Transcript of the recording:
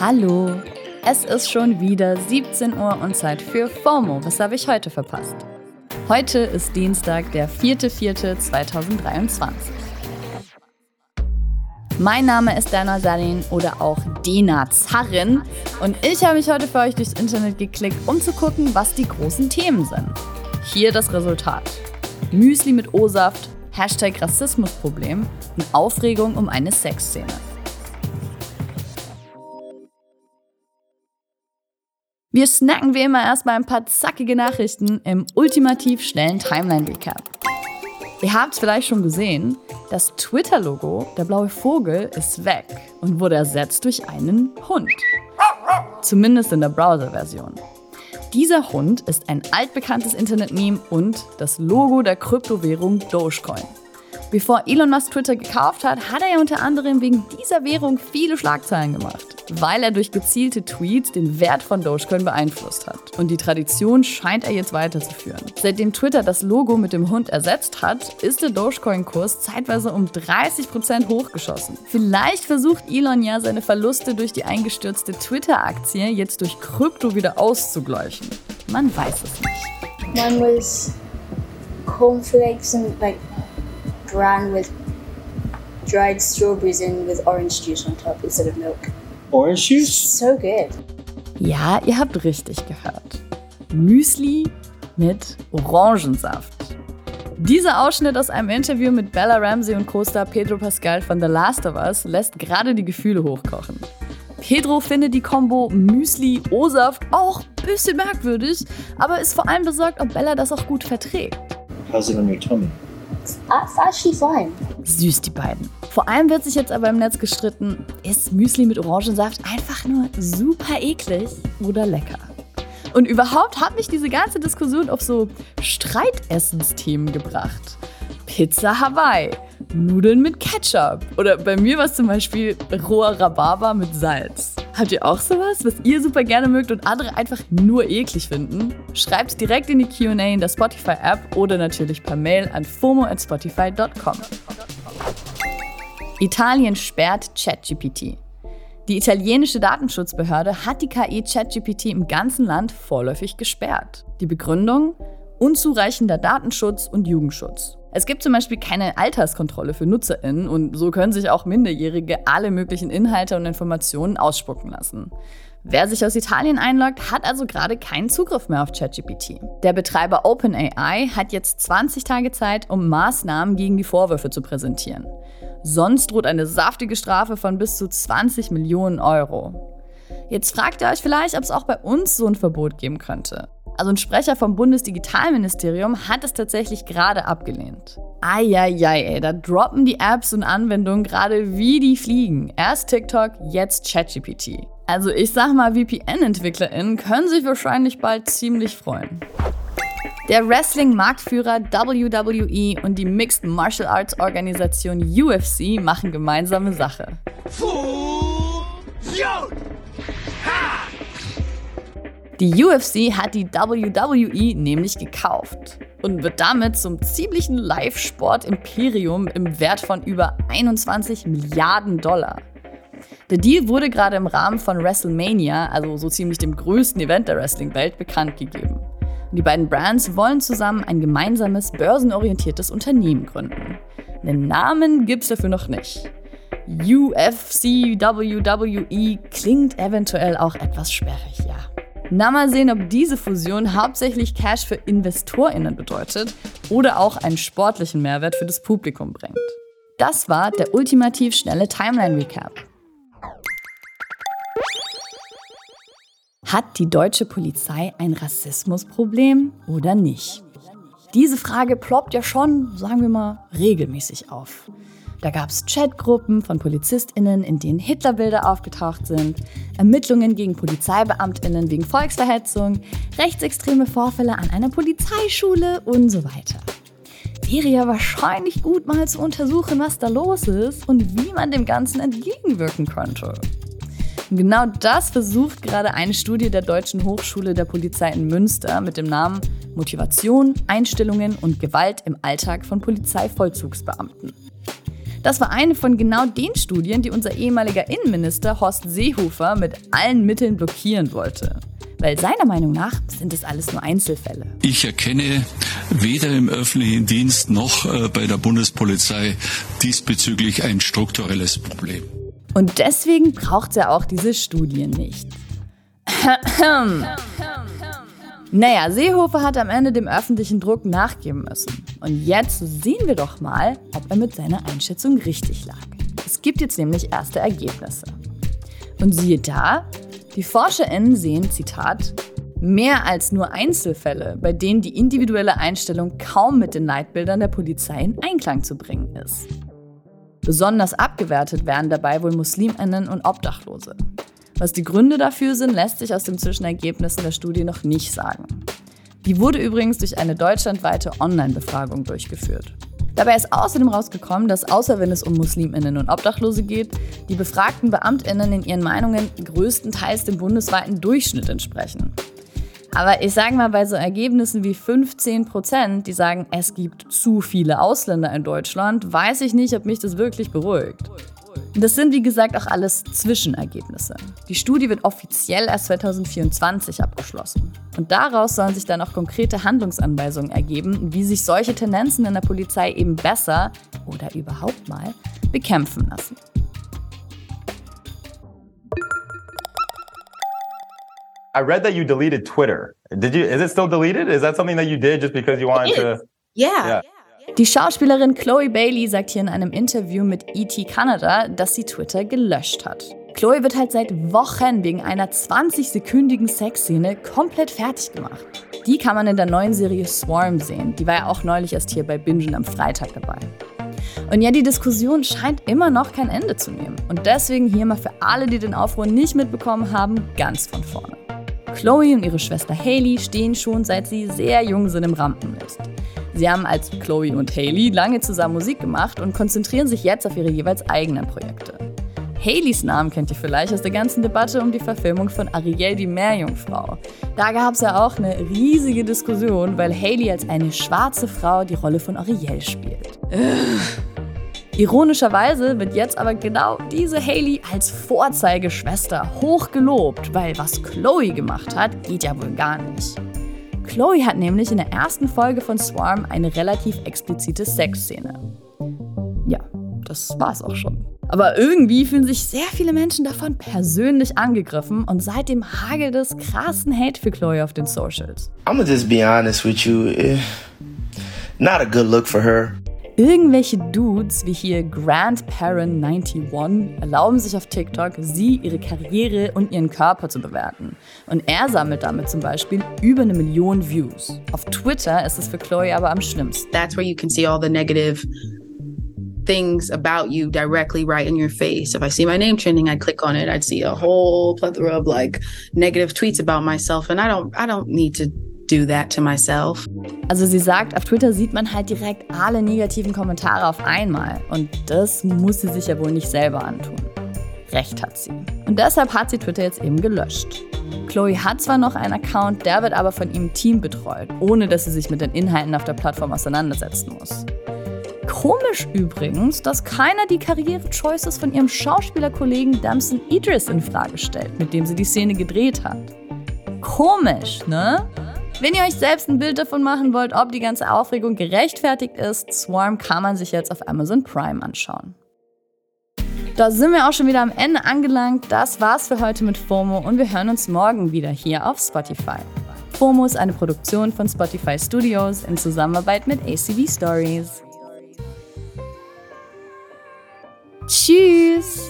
Hallo, es ist schon wieder 17 Uhr und Zeit für FOMO. Was habe ich heute verpasst? Heute ist Dienstag, der 4.4.2023. Mein Name ist Dana Salin oder auch Dena Zarrin und ich habe mich heute für euch durchs Internet geklickt, um zu gucken, was die großen Themen sind. Hier das Resultat. Müsli mit O-Saft, Hashtag Rassismusproblem und Aufregung um eine Sexszene. Wir snacken wie immer erstmal ein paar zackige Nachrichten im ultimativ schnellen Timeline-Recap. Ihr habt es vielleicht schon gesehen, das Twitter-Logo, der blaue Vogel, ist weg und wurde ersetzt durch einen Hund. Zumindest in der Browser-Version. Dieser Hund ist ein altbekanntes Internet-Meme und das Logo der Kryptowährung Dogecoin. Bevor Elon Musk Twitter gekauft hat, hat er ja unter anderem wegen dieser Währung viele Schlagzeilen gemacht, weil er durch gezielte Tweets den Wert von Dogecoin beeinflusst hat. Und die Tradition scheint er jetzt weiterzuführen. Seitdem Twitter das Logo mit dem Hund ersetzt hat, ist der Dogecoin-Kurs zeitweise um 30% hochgeschossen. Vielleicht versucht Elon ja seine Verluste durch die eingestürzte Twitter-Aktie jetzt durch Krypto wieder auszugleichen. Man weiß es nicht. One was cornflakes and like bran with dried strawberries in with orange juice on top instead of milk. Orange juice? So good. Ja, ihr habt richtig gehört. Müsli mit Orangensaft. Dieser Ausschnitt aus einem Interview mit Bella Ramsey und Co-Star Pedro Pascal von The Last of Us lässt gerade die Gefühle hochkochen. Pedro findet die Kombo Müsli-O-Saft auch ein bisschen merkwürdig, aber ist vor allem besorgt, ob Bella das auch gut verträgt. How's it on your tummy? That's actually fine. Süß, die beiden. Vor allem wird sich jetzt aber im Netz gestritten, ist Müsli mit Orangensaft einfach nur super eklig oder lecker? Und überhaupt hat mich diese ganze Diskussion auf so Streitessensthemen gebracht. Pizza Hawaii, Nudeln mit Ketchup oder bei mir war es zum Beispiel roher Rhabarber mit Salz. Habt ihr auch sowas, was ihr super gerne mögt und andere einfach nur eklig finden? Schreibt direkt in die QA in der Spotify-App oder natürlich per Mail an fomo@spotify.com. Italien sperrt ChatGPT. Die italienische Datenschutzbehörde hat die KI ChatGPT im ganzen Land vorläufig gesperrt. Die Begründung? Unzureichender Datenschutz und Jugendschutz. Es gibt zum Beispiel keine Alterskontrolle für NutzerInnen und so können sich auch Minderjährige alle möglichen Inhalte und Informationen ausspucken lassen. Wer sich aus Italien einloggt, hat also gerade keinen Zugriff mehr auf ChatGPT. Der Betreiber OpenAI hat jetzt 20 Tage Zeit, um Maßnahmen gegen die Vorwürfe zu präsentieren. Sonst droht eine saftige Strafe von bis zu 20 Millionen Euro. Jetzt fragt ihr euch vielleicht, ob es auch bei uns so ein Verbot geben könnte. Also ein Sprecher vom Bundesdigitalministerium hat es tatsächlich gerade abgelehnt. Eieiei, ey, da droppen die Apps und Anwendungen gerade wie die fliegen. Erst TikTok, jetzt ChatGPT. Also ich sag mal, VPN-EntwicklerInnen können sich wahrscheinlich bald ziemlich freuen. Der Wrestling-Marktführer WWE und die Mixed Martial Arts Organisation UFC machen gemeinsame Sache. Die UFC hat die WWE nämlich gekauft und wird damit zum ziemlichen Live-Sport-Imperium im Wert von über 21 Milliarden Dollar. Der Deal wurde gerade im Rahmen von WrestleMania, also so ziemlich dem größten Event der Wrestling-Welt, bekannt gegeben. Und die beiden Brands wollen zusammen ein gemeinsames börsenorientiertes Unternehmen gründen. Einen Namen gibt's dafür noch nicht. UFC WWE klingt eventuell auch etwas sperrig, ja. Na, mal sehen, ob diese Fusion hauptsächlich Cash für InvestorInnen bedeutet oder auch einen sportlichen Mehrwert für das Publikum bringt. Das war der ultimativ schnelle Timeline-Recap. Hat die deutsche Polizei ein Rassismusproblem oder nicht? Diese Frage ploppt ja schon, sagen wir mal, regelmäßig auf. Da gab es Chatgruppen von PolizistInnen, in denen Hitlerbilder aufgetaucht sind, Ermittlungen gegen PolizeibeamtInnen wegen Volksverhetzung, rechtsextreme Vorfälle an einer Polizeischule und so weiter. Wäre ja wahrscheinlich gut, mal zu untersuchen, was da los ist und wie man dem Ganzen entgegenwirken könnte. Genau das versucht gerade eine Studie der Deutschen Hochschule der Polizei in Münster mit dem Namen Motivation, Einstellungen und Gewalt im Alltag von Polizeivollzugsbeamten. Das war eine von genau den Studien, die unser ehemaliger Innenminister Horst Seehofer mit allen Mitteln blockieren wollte. Weil seiner Meinung nach sind es alles nur Einzelfälle. Ich erkenne weder im öffentlichen Dienst noch äh, bei der Bundespolizei diesbezüglich ein strukturelles Problem. Und deswegen braucht er auch diese Studien nicht. naja, Seehofer hat am Ende dem öffentlichen Druck nachgeben müssen. Und jetzt sehen wir doch mal, ob er mit seiner Einschätzung richtig lag. Es gibt jetzt nämlich erste Ergebnisse. Und siehe da, die ForscherInnen sehen, Zitat, mehr als nur Einzelfälle, bei denen die individuelle Einstellung kaum mit den Leitbildern der Polizei in Einklang zu bringen ist. Besonders abgewertet werden dabei wohl Musliminnen und Obdachlose. Was die Gründe dafür sind, lässt sich aus den Zwischenergebnissen der Studie noch nicht sagen. Die wurde übrigens durch eine deutschlandweite Online-Befragung durchgeführt. Dabei ist außerdem rausgekommen, dass außer wenn es um Musliminnen und Obdachlose geht, die befragten Beamtinnen in ihren Meinungen größtenteils dem bundesweiten Durchschnitt entsprechen. Aber ich sage mal, bei so Ergebnissen wie 15 Prozent, die sagen, es gibt zu viele Ausländer in Deutschland, weiß ich nicht, ob mich das wirklich beruhigt. Das sind wie gesagt auch alles Zwischenergebnisse. Die Studie wird offiziell erst 2024 abgeschlossen. Und daraus sollen sich dann auch konkrete Handlungsanweisungen ergeben, wie sich solche Tendenzen in der Polizei eben besser oder überhaupt mal bekämpfen lassen. I read that you deleted Twitter. Did you? Is it still deleted? Is that something that you did just because you wanted to? Yeah. Yeah. Die Schauspielerin Chloe Bailey sagt hier in einem Interview mit ET Canada, dass sie Twitter gelöscht hat. Chloe wird halt seit Wochen wegen einer 20-sekündigen Sexszene komplett fertig gemacht. Die kann man in der neuen Serie Swarm sehen. Die war ja auch neulich erst hier bei Bingen am Freitag dabei. Und ja, die Diskussion scheint immer noch kein Ende zu nehmen. Und deswegen hier mal für alle, die den Aufruhr nicht mitbekommen haben, ganz von vorne. Chloe und ihre Schwester Haley stehen schon seit sie sehr jung sind im Rampenlicht. Sie haben als Chloe und Haley lange zusammen Musik gemacht und konzentrieren sich jetzt auf ihre jeweils eigenen Projekte. Haleys Namen kennt ihr vielleicht aus der ganzen Debatte um die Verfilmung von Ariel die Meerjungfrau. Da gab es ja auch eine riesige Diskussion, weil Haley als eine schwarze Frau die Rolle von Ariel spielt. Ironischerweise wird jetzt aber genau diese Haley als Vorzeigeschwester hoch gelobt, weil was Chloe gemacht hat, geht ja wohl gar nicht. Chloe hat nämlich in der ersten Folge von Swarm eine relativ explizite Sexszene. Ja, das war's auch schon. Aber irgendwie fühlen sich sehr viele Menschen davon persönlich angegriffen und seitdem hagelt es krassen Hate für Chloe auf den Socials. I'm gonna just be honest with you. eh, Not a good look for her. Irgendwelche Dudes wie hier Grandparent91 erlauben sich auf TikTok, sie, ihre Karriere und ihren Körper zu bewerten. Und er sammelt damit zum Beispiel über eine Million Views. Auf Twitter ist es für Chloe aber am schlimmsten. That's where you can see all the negative things about you directly right in your face. If I see my name trending, I'd click on it. I'd see a whole plethora of like negative tweets about myself and I don't I don't need to do that to myself. Also sie sagt, auf Twitter sieht man halt direkt alle negativen Kommentare auf einmal. Und das muss sie sich ja wohl nicht selber antun. Recht hat sie. Und deshalb hat sie Twitter jetzt eben gelöscht. Chloe hat zwar noch einen Account, der wird aber von ihrem Team betreut, ohne dass sie sich mit den Inhalten auf der Plattform auseinandersetzen muss. Komisch übrigens, dass keiner die Karriere-Choices von ihrem Schauspielerkollegen Damson Idris in Frage stellt, mit dem sie die Szene gedreht hat. Komisch, ne? Wenn ihr euch selbst ein Bild davon machen wollt, ob die ganze Aufregung gerechtfertigt ist, Swarm kann man sich jetzt auf Amazon Prime anschauen. Da sind wir auch schon wieder am Ende angelangt. Das war's für heute mit FOMO und wir hören uns morgen wieder hier auf Spotify. FOMO ist eine Produktion von Spotify Studios in Zusammenarbeit mit ACB Stories. Tschüss!